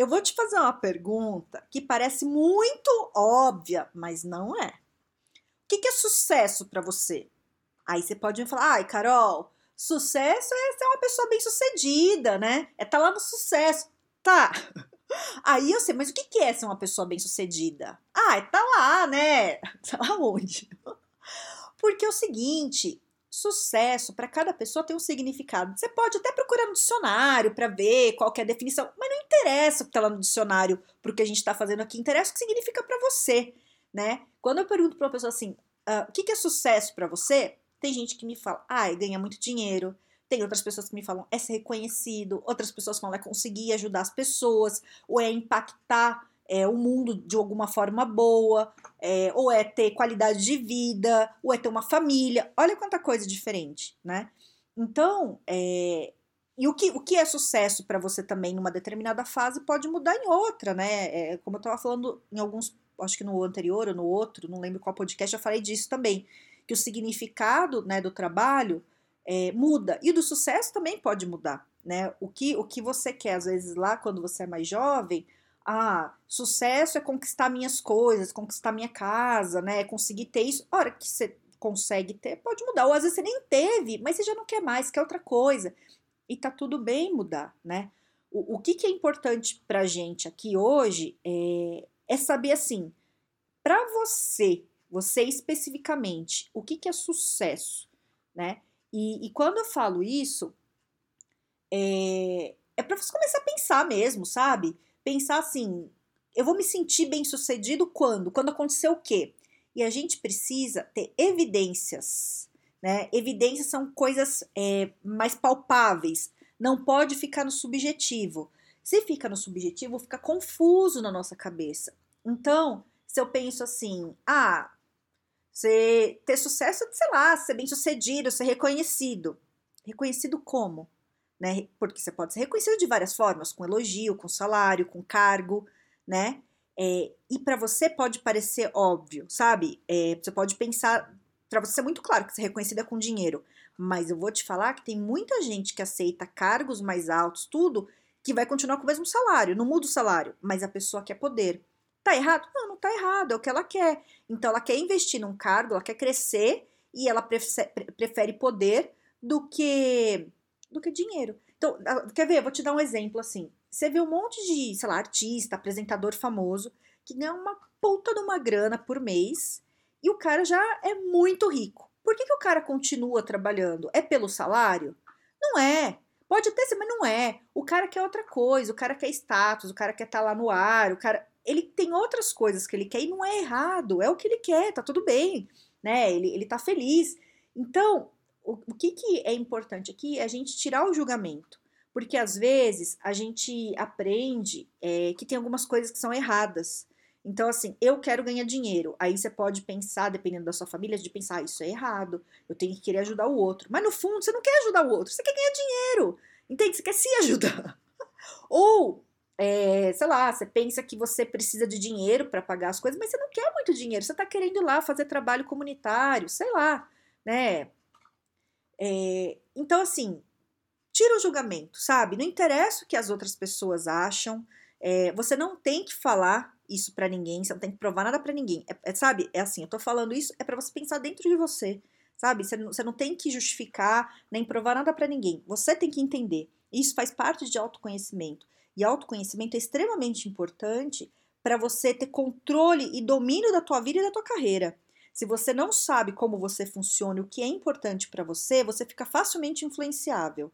Eu vou te fazer uma pergunta que parece muito óbvia, mas não é. O que é sucesso para você? Aí você pode me falar, ai, Carol, sucesso é ser uma pessoa bem sucedida, né? É estar tá lá no sucesso. Tá. Aí eu sei, mas o que é ser uma pessoa bem sucedida? Ah, é tá lá, né? Tá lá onde? Porque é o seguinte, sucesso para cada pessoa tem um significado. Você pode até procurar no dicionário para ver qual é a definição, mas não interessa o que está lá no dicionário para o que a gente está fazendo aqui, interessa o que significa para você, né? Quando eu pergunto para uma pessoa assim, uh, o que, que é sucesso para você? Tem gente que me fala, ah, ganha muito dinheiro. Tem outras pessoas que me falam, é ser reconhecido. Outras pessoas falam, é conseguir ajudar as pessoas, ou é impactar é, o mundo de alguma forma boa, é, ou é ter qualidade de vida, ou é ter uma família. Olha quanta coisa diferente, né? Então, é, e o que, o que é sucesso para você também numa determinada fase pode mudar em outra, né? É, como eu estava falando em alguns, acho que no anterior ou no outro, não lembro qual podcast, eu falei disso também, que o significado né, do trabalho é, muda e do sucesso também pode mudar, né? O que, o que você quer, às vezes, lá quando você é mais jovem, ah, sucesso é conquistar minhas coisas, conquistar minha casa, né? Conseguir ter isso. A hora que você consegue ter, pode mudar. Ou às vezes você nem teve, mas você já não quer mais, quer outra coisa. E tá tudo bem mudar, né? O, o que, que é importante pra gente aqui hoje é, é saber assim, para você, você especificamente, o que, que é sucesso, né? E, e quando eu falo isso, é, é para você começar a pensar mesmo, sabe? Pensar assim: eu vou me sentir bem sucedido quando? Quando acontecer o quê? E a gente precisa ter evidências. Né? Evidências são coisas é, mais palpáveis. Não pode ficar no subjetivo. Se fica no subjetivo, fica confuso na nossa cabeça. Então, se eu penso assim, ah, você ter sucesso, sei lá, ser bem sucedido, ser reconhecido. Reconhecido como? Né? Porque você pode ser reconhecido de várias formas, com elogio, com salário, com cargo, né? É, e para você pode parecer óbvio, sabe? É, você pode pensar, para você é muito claro que reconhecido é com dinheiro, mas eu vou te falar que tem muita gente que aceita cargos mais altos, tudo, que vai continuar com o mesmo salário, não muda o salário, mas a pessoa quer poder. Tá errado? Não, não tá errado, é o que ela quer. Então ela quer investir num cargo, ela quer crescer e ela prefere poder do que do que dinheiro. Então, quer ver? Vou te dar um exemplo assim. Você vê um monte de, sei lá, artista, apresentador famoso que ganha uma puta de uma grana por mês e o cara já é muito rico. Por que, que o cara continua trabalhando? É pelo salário? Não é. Pode até ser, mas não é. O cara quer outra coisa, o cara quer status, o cara quer estar tá lá no ar, o cara. Ele tem outras coisas que ele quer e não é errado, é o que ele quer, tá tudo bem, né? Ele, ele tá feliz. Então, o, o que, que é importante aqui é a gente tirar o julgamento. Porque às vezes a gente aprende é, que tem algumas coisas que são erradas. Então, assim, eu quero ganhar dinheiro. Aí você pode pensar, dependendo da sua família, de pensar, ah, isso é errado, eu tenho que querer ajudar o outro. Mas no fundo, você não quer ajudar o outro, você quer ganhar dinheiro. Entende? Você quer se ajudar. Ou, é, sei lá, você pensa que você precisa de dinheiro para pagar as coisas, mas você não quer muito dinheiro, você está querendo ir lá fazer trabalho comunitário, sei lá, né? É, então, assim, tira o julgamento, sabe? Não interessa o que as outras pessoas acham. É, você não tem que falar isso para ninguém, você não tem que provar nada para ninguém. É, é, sabe? É assim, eu tô falando isso é para você pensar dentro de você, sabe? Você não, você não tem que justificar nem provar nada para ninguém. Você tem que entender. Isso faz parte de autoconhecimento. E autoconhecimento é extremamente importante para você ter controle e domínio da tua vida e da tua carreira. Se você não sabe como você funciona o que é importante para você, você fica facilmente influenciável,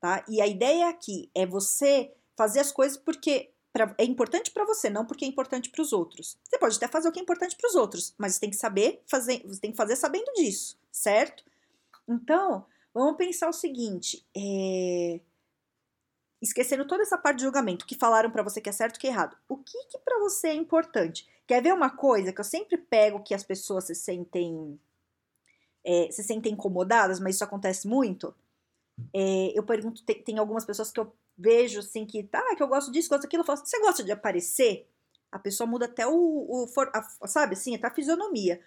tá? E a ideia aqui é você fazer as coisas porque pra, é importante para você, não porque é importante para os outros. Você pode até fazer o que é importante para os outros, mas tem que saber fazer, você tem que fazer sabendo disso, certo? Então, vamos pensar o seguinte: é, esquecendo toda essa parte de julgamento, que falaram para você que é certo e que é errado. O que que para você é importante? Quer ver uma coisa que eu sempre pego que as pessoas se sentem é, se sentem incomodadas, mas isso acontece muito? É, eu pergunto, tem, tem, algumas pessoas que eu vejo assim que, tá, que eu gosto disso, gosto daquilo, eu falo, você gosta de aparecer? A pessoa muda até o, o a, sabe assim, até a fisionomia.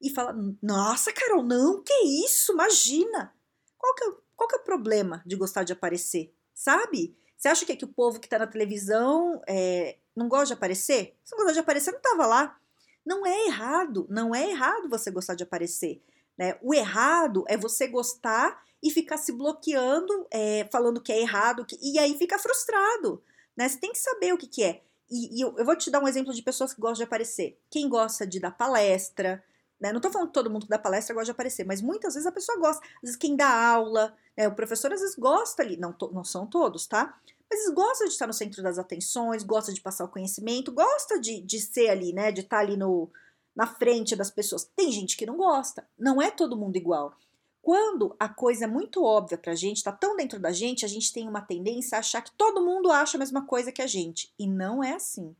E fala, nossa, Carol, não, que isso, imagina. Qual que, é, qual que é o problema de gostar de aparecer? Sabe? Você acha que, é que o povo que tá na televisão é, não gosta de aparecer? Se não gosta de aparecer, não tava lá. Não é errado, não é errado você gostar de aparecer. Né? O errado é você gostar e ficar se bloqueando, é, falando que é errado, que, e aí fica frustrado. Né? Você tem que saber o que, que é. E, e eu, eu, vou te dar um exemplo de pessoas que gostam de aparecer. Quem gosta de dar palestra, né? Não tô falando que todo mundo que dá palestra gosta de aparecer, mas muitas vezes a pessoa gosta. Às vezes quem dá aula, né? o professor às vezes gosta ali, não, não são todos, tá? Mas eles gostam de estar no centro das atenções, gosta de passar o conhecimento, gosta de, de ser ali, né? De estar ali no, na frente das pessoas. Tem gente que não gosta, não é todo mundo igual. Quando a coisa é muito óbvia pra gente, tá tão dentro da gente, a gente tem uma tendência a achar que todo mundo acha a mesma coisa que a gente. E não é assim.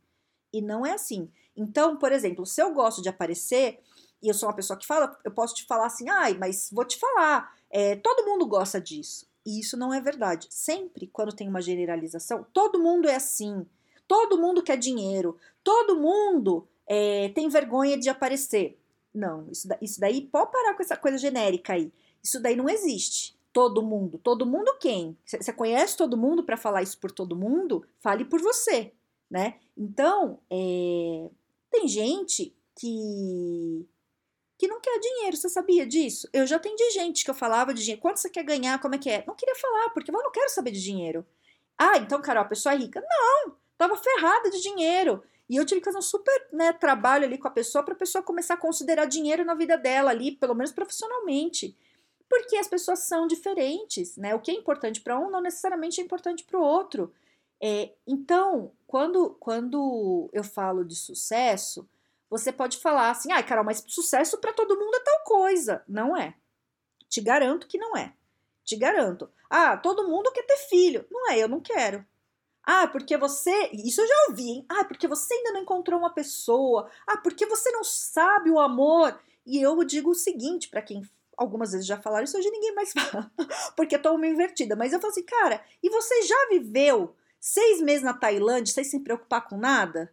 E não é assim. Então, por exemplo, se eu gosto de aparecer, e eu sou uma pessoa que fala, eu posso te falar assim, ai, mas vou te falar, é, todo mundo gosta disso. E isso não é verdade. Sempre quando tem uma generalização, todo mundo é assim, todo mundo quer dinheiro, todo mundo é, tem vergonha de aparecer. Não, isso, isso daí pode parar com essa coisa genérica aí. Isso daí não existe. Todo mundo. Todo mundo quem? Você conhece todo mundo para falar isso por todo mundo? Fale por você, né? Então, é, tem gente que que não quer dinheiro. Você sabia disso? Eu já atendi gente que eu falava de dinheiro. Quanto você quer ganhar? Como é que é? Não queria falar, porque eu não quero saber de dinheiro. Ah, então, Carol, a pessoa é rica. Não, tava ferrada de dinheiro. E eu tive que fazer um super né, trabalho ali com a pessoa para a pessoa começar a considerar dinheiro na vida dela ali, pelo menos profissionalmente. Porque as pessoas são diferentes, né? O que é importante para um não necessariamente é importante para o outro. É, então, quando, quando eu falo de sucesso, você pode falar assim, ai, ah, Carol, mas sucesso para todo mundo é tal coisa. Não é. Te garanto que não é. Te garanto. Ah, todo mundo quer ter filho. Não é, eu não quero. Ah, porque você. Isso eu já ouvi, hein? Ah, porque você ainda não encontrou uma pessoa. Ah, porque você não sabe o amor. E eu digo o seguinte para quem algumas vezes já falaram isso, hoje ninguém mais fala, porque eu tô uma invertida. Mas eu falo assim, cara, e você já viveu seis meses na Tailândia sem se preocupar com nada?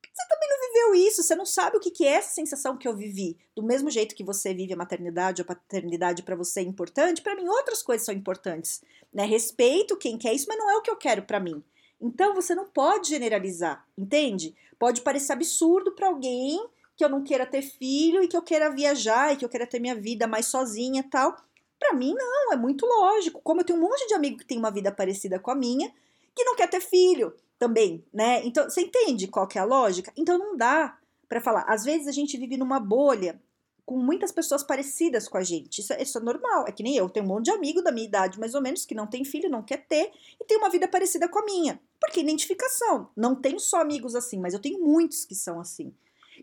Você também não viveu isso, você não sabe o que é essa sensação que eu vivi. Do mesmo jeito que você vive a maternidade ou a paternidade para você é importante, para mim outras coisas são importantes. Né? Respeito quem quer isso, mas não é o que eu quero para mim. Então você não pode generalizar, entende? Pode parecer absurdo para alguém que eu não queira ter filho e que eu queira viajar e que eu queira ter minha vida mais sozinha tal. Para mim, não, é muito lógico. Como eu tenho um monte de amigo que tem uma vida parecida com a minha, que não quer ter filho também, né? Então, você entende qual que é a lógica? Então não dá para falar. Às vezes a gente vive numa bolha com muitas pessoas parecidas com a gente. Isso, é, isso é normal. É que nem eu. Tenho um monte de amigo da minha idade, mais ou menos, que não tem filho, não quer ter, e tem uma vida parecida com a minha. Porque identificação. Não tenho só amigos assim, mas eu tenho muitos que são assim.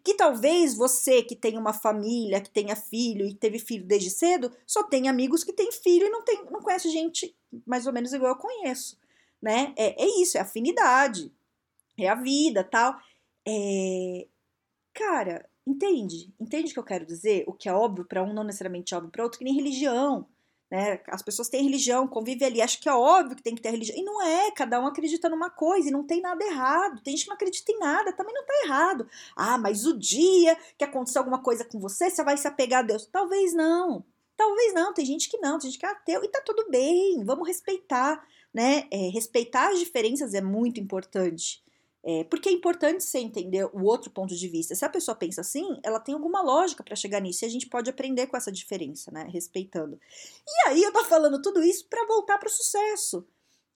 Que talvez você que tem uma família, que tenha filho e teve filho desde cedo, só tem amigos que têm filho e não, tem, não conhece gente mais ou menos igual eu conheço. Né? É, é isso, é afinidade. É a vida tal. É... Cara, Entende? Entende o que eu quero dizer? O que é óbvio para um não necessariamente é óbvio para outro, que nem religião. Né? As pessoas têm religião, convivem ali, acho que é óbvio que tem que ter religião. E não é, cada um acredita numa coisa e não tem nada errado. Tem gente que não acredita em nada, também não tá errado. Ah, mas o dia que aconteceu alguma coisa com você, você vai se apegar a Deus. Talvez não. Talvez não, tem gente que não, tem gente que é ateu e tá tudo bem, vamos respeitar, né? É, respeitar as diferenças é muito importante. É, porque é importante você entender o outro ponto de vista. Se a pessoa pensa assim, ela tem alguma lógica para chegar nisso e a gente pode aprender com essa diferença, né? Respeitando. E aí eu tô falando tudo isso para voltar para o sucesso.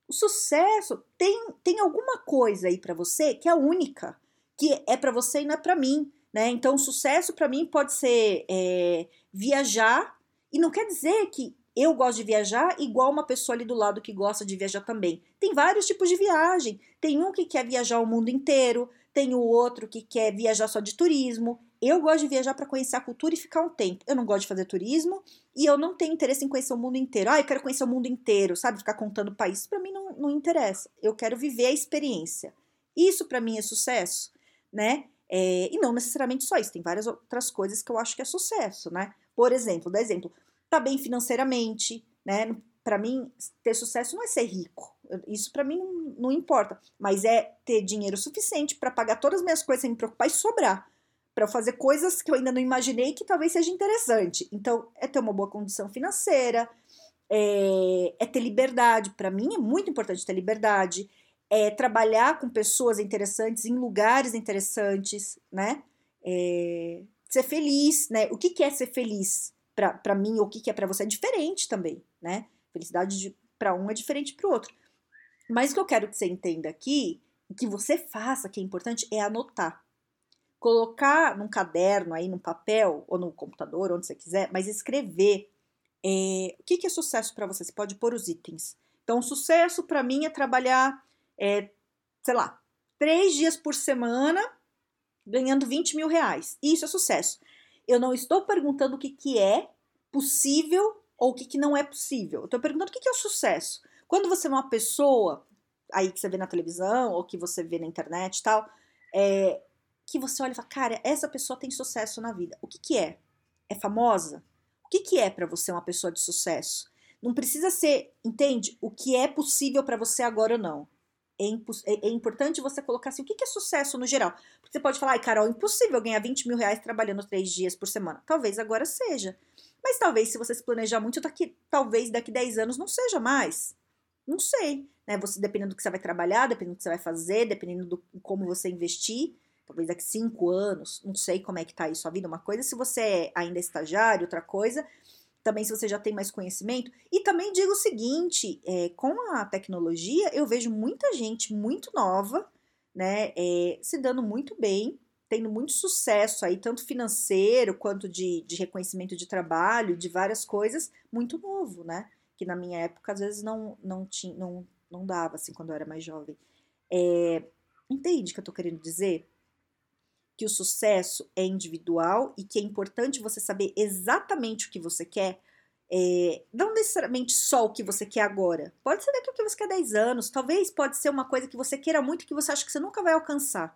O sucesso tem, tem alguma coisa aí para você que é única, que é para você e não é para mim, né? Então, o sucesso para mim pode ser é, viajar e não quer dizer que eu gosto de viajar igual uma pessoa ali do lado que gosta de viajar também. Tem vários tipos de viagem. Tem um que quer viajar o mundo inteiro, tem o outro que quer viajar só de turismo. Eu gosto de viajar para conhecer a cultura e ficar um tempo. Eu não gosto de fazer turismo e eu não tenho interesse em conhecer o mundo inteiro. Ah, eu quero conhecer o mundo inteiro, sabe? Ficar contando países. Para mim não, não interessa. Eu quero viver a experiência. Isso para mim é sucesso, né? É, e não necessariamente só isso, tem várias outras coisas que eu acho que é sucesso, né? Por exemplo, dá exemplo, tá bem financeiramente, né? Para mim, ter sucesso não é ser rico. Isso para mim não, não, importa, mas é ter dinheiro suficiente para pagar todas as minhas coisas sem me preocupar e sobrar para fazer coisas que eu ainda não imaginei que talvez seja interessante. Então, é ter uma boa condição financeira, é, é ter liberdade. Para mim é muito importante ter liberdade é trabalhar com pessoas interessantes em lugares interessantes, né? É, ser feliz, né? O que, que é ser feliz para mim ou o que, que é para você é diferente também, né? Felicidade para um é diferente para o outro. Mas o que eu quero que você entenda aqui, que você faça, que é importante, é anotar. Colocar num caderno aí, num papel, ou no computador, onde você quiser, mas escrever é, o que, que é sucesso para você. Você pode pôr os itens. Então, sucesso para mim é trabalhar é, sei lá, três dias por semana ganhando 20 mil reais. Isso é sucesso. Eu não estou perguntando o que, que é possível ou o que, que não é possível. Eu estou perguntando o que, que é o sucesso. Quando você é uma pessoa, aí que você vê na televisão ou que você vê na internet e tal, é, que você olha e fala, cara, essa pessoa tem sucesso na vida. O que, que é? É famosa? O que, que é para você uma pessoa de sucesso? Não precisa ser, entende? O que é possível para você agora ou não. É, é, é, importante você colocar assim, o que, é sucesso no geral? Porque você pode falar, ai, Carol, impossível ganhar 20 mil reais trabalhando três dias por semana. Talvez agora seja. Mas talvez, se você se planejar muito, daqui, talvez daqui 10 anos não seja mais. Não sei. Né? Você, dependendo do que você vai trabalhar, dependendo do que você vai fazer, dependendo do como você investir, talvez daqui 5 anos, não sei como é que tá aí sua vida, uma coisa. Se você é ainda estagiário, outra coisa também se você já tem mais conhecimento. E também digo o seguinte: é, com a tecnologia, eu vejo muita gente muito nova, né, é, se dando muito bem, tendo muito sucesso aí, tanto financeiro quanto de, de reconhecimento de trabalho, de várias coisas, muito novo, né? Que na minha época às vezes não, não, tinha, não, não dava, assim, quando eu era mais jovem. É, entende o que eu tô querendo dizer? Que o sucesso é individual e que é importante você saber exatamente o que você quer. É, não necessariamente só o que você quer agora. Pode ser daqui o que você quer 10 anos, talvez pode ser uma coisa que você queira muito que você acha que você nunca vai alcançar.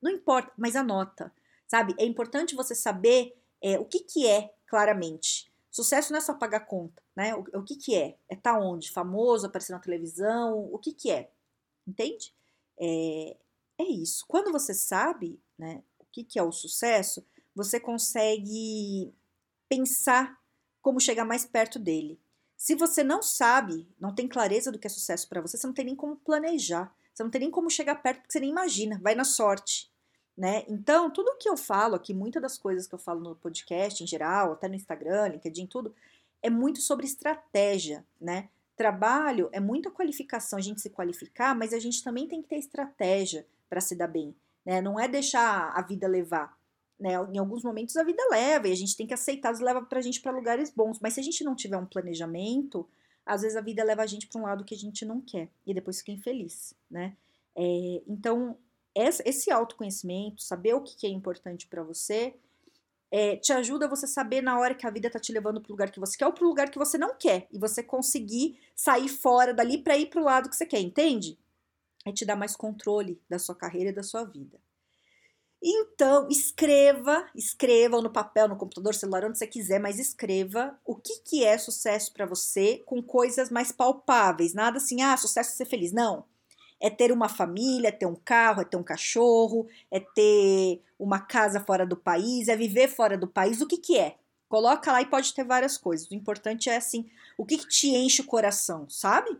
Não importa, mas anota, sabe? É importante você saber é, o que, que é claramente. Sucesso não é só pagar conta, né? O, o que, que é? É tá onde? Famoso, aparecer na televisão? O que, que é? Entende? É, é isso. Quando você sabe, né? Que, que é o sucesso, você consegue pensar como chegar mais perto dele. Se você não sabe, não tem clareza do que é sucesso para você, você não tem nem como planejar, você não tem nem como chegar perto porque você nem imagina, vai na sorte. Né? Então, tudo que eu falo aqui, muitas das coisas que eu falo no podcast em geral, até no Instagram, LinkedIn, tudo, é muito sobre estratégia, né? Trabalho é muita qualificação, a gente se qualificar, mas a gente também tem que ter estratégia para se dar bem né? Não é deixar a vida levar. Né? Em alguns momentos a vida leva e a gente tem que aceitar, as leva pra gente para lugares bons. Mas se a gente não tiver um planejamento, às vezes a vida leva a gente para um lado que a gente não quer e depois fica infeliz, né? É, então, esse autoconhecimento, saber o que é importante para você, é, te ajuda você saber na hora que a vida tá te levando pro lugar que você quer ou pro lugar que você não quer e você conseguir sair fora dali para ir pro lado que você quer, entende? É te dar mais controle da sua carreira e da sua vida. Então, escreva, escreva no papel, no computador, celular, onde você quiser, mas escreva o que, que é sucesso para você com coisas mais palpáveis. Nada assim, ah, sucesso é ser feliz. Não. É ter uma família, é ter um carro, é ter um cachorro, é ter uma casa fora do país, é viver fora do país. O que, que é? Coloca lá e pode ter várias coisas. O importante é assim, o que, que te enche o coração, sabe?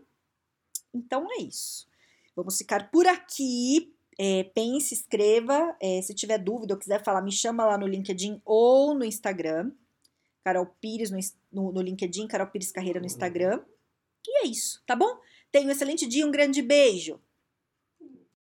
Então é isso. Vamos ficar por aqui. É, pense, escreva. É, se tiver dúvida ou quiser falar, me chama lá no LinkedIn ou no Instagram. Carol Pires no, no, no LinkedIn, Carol Pires Carreira no Instagram. E é isso, tá bom? Tenha um excelente dia, um grande beijo.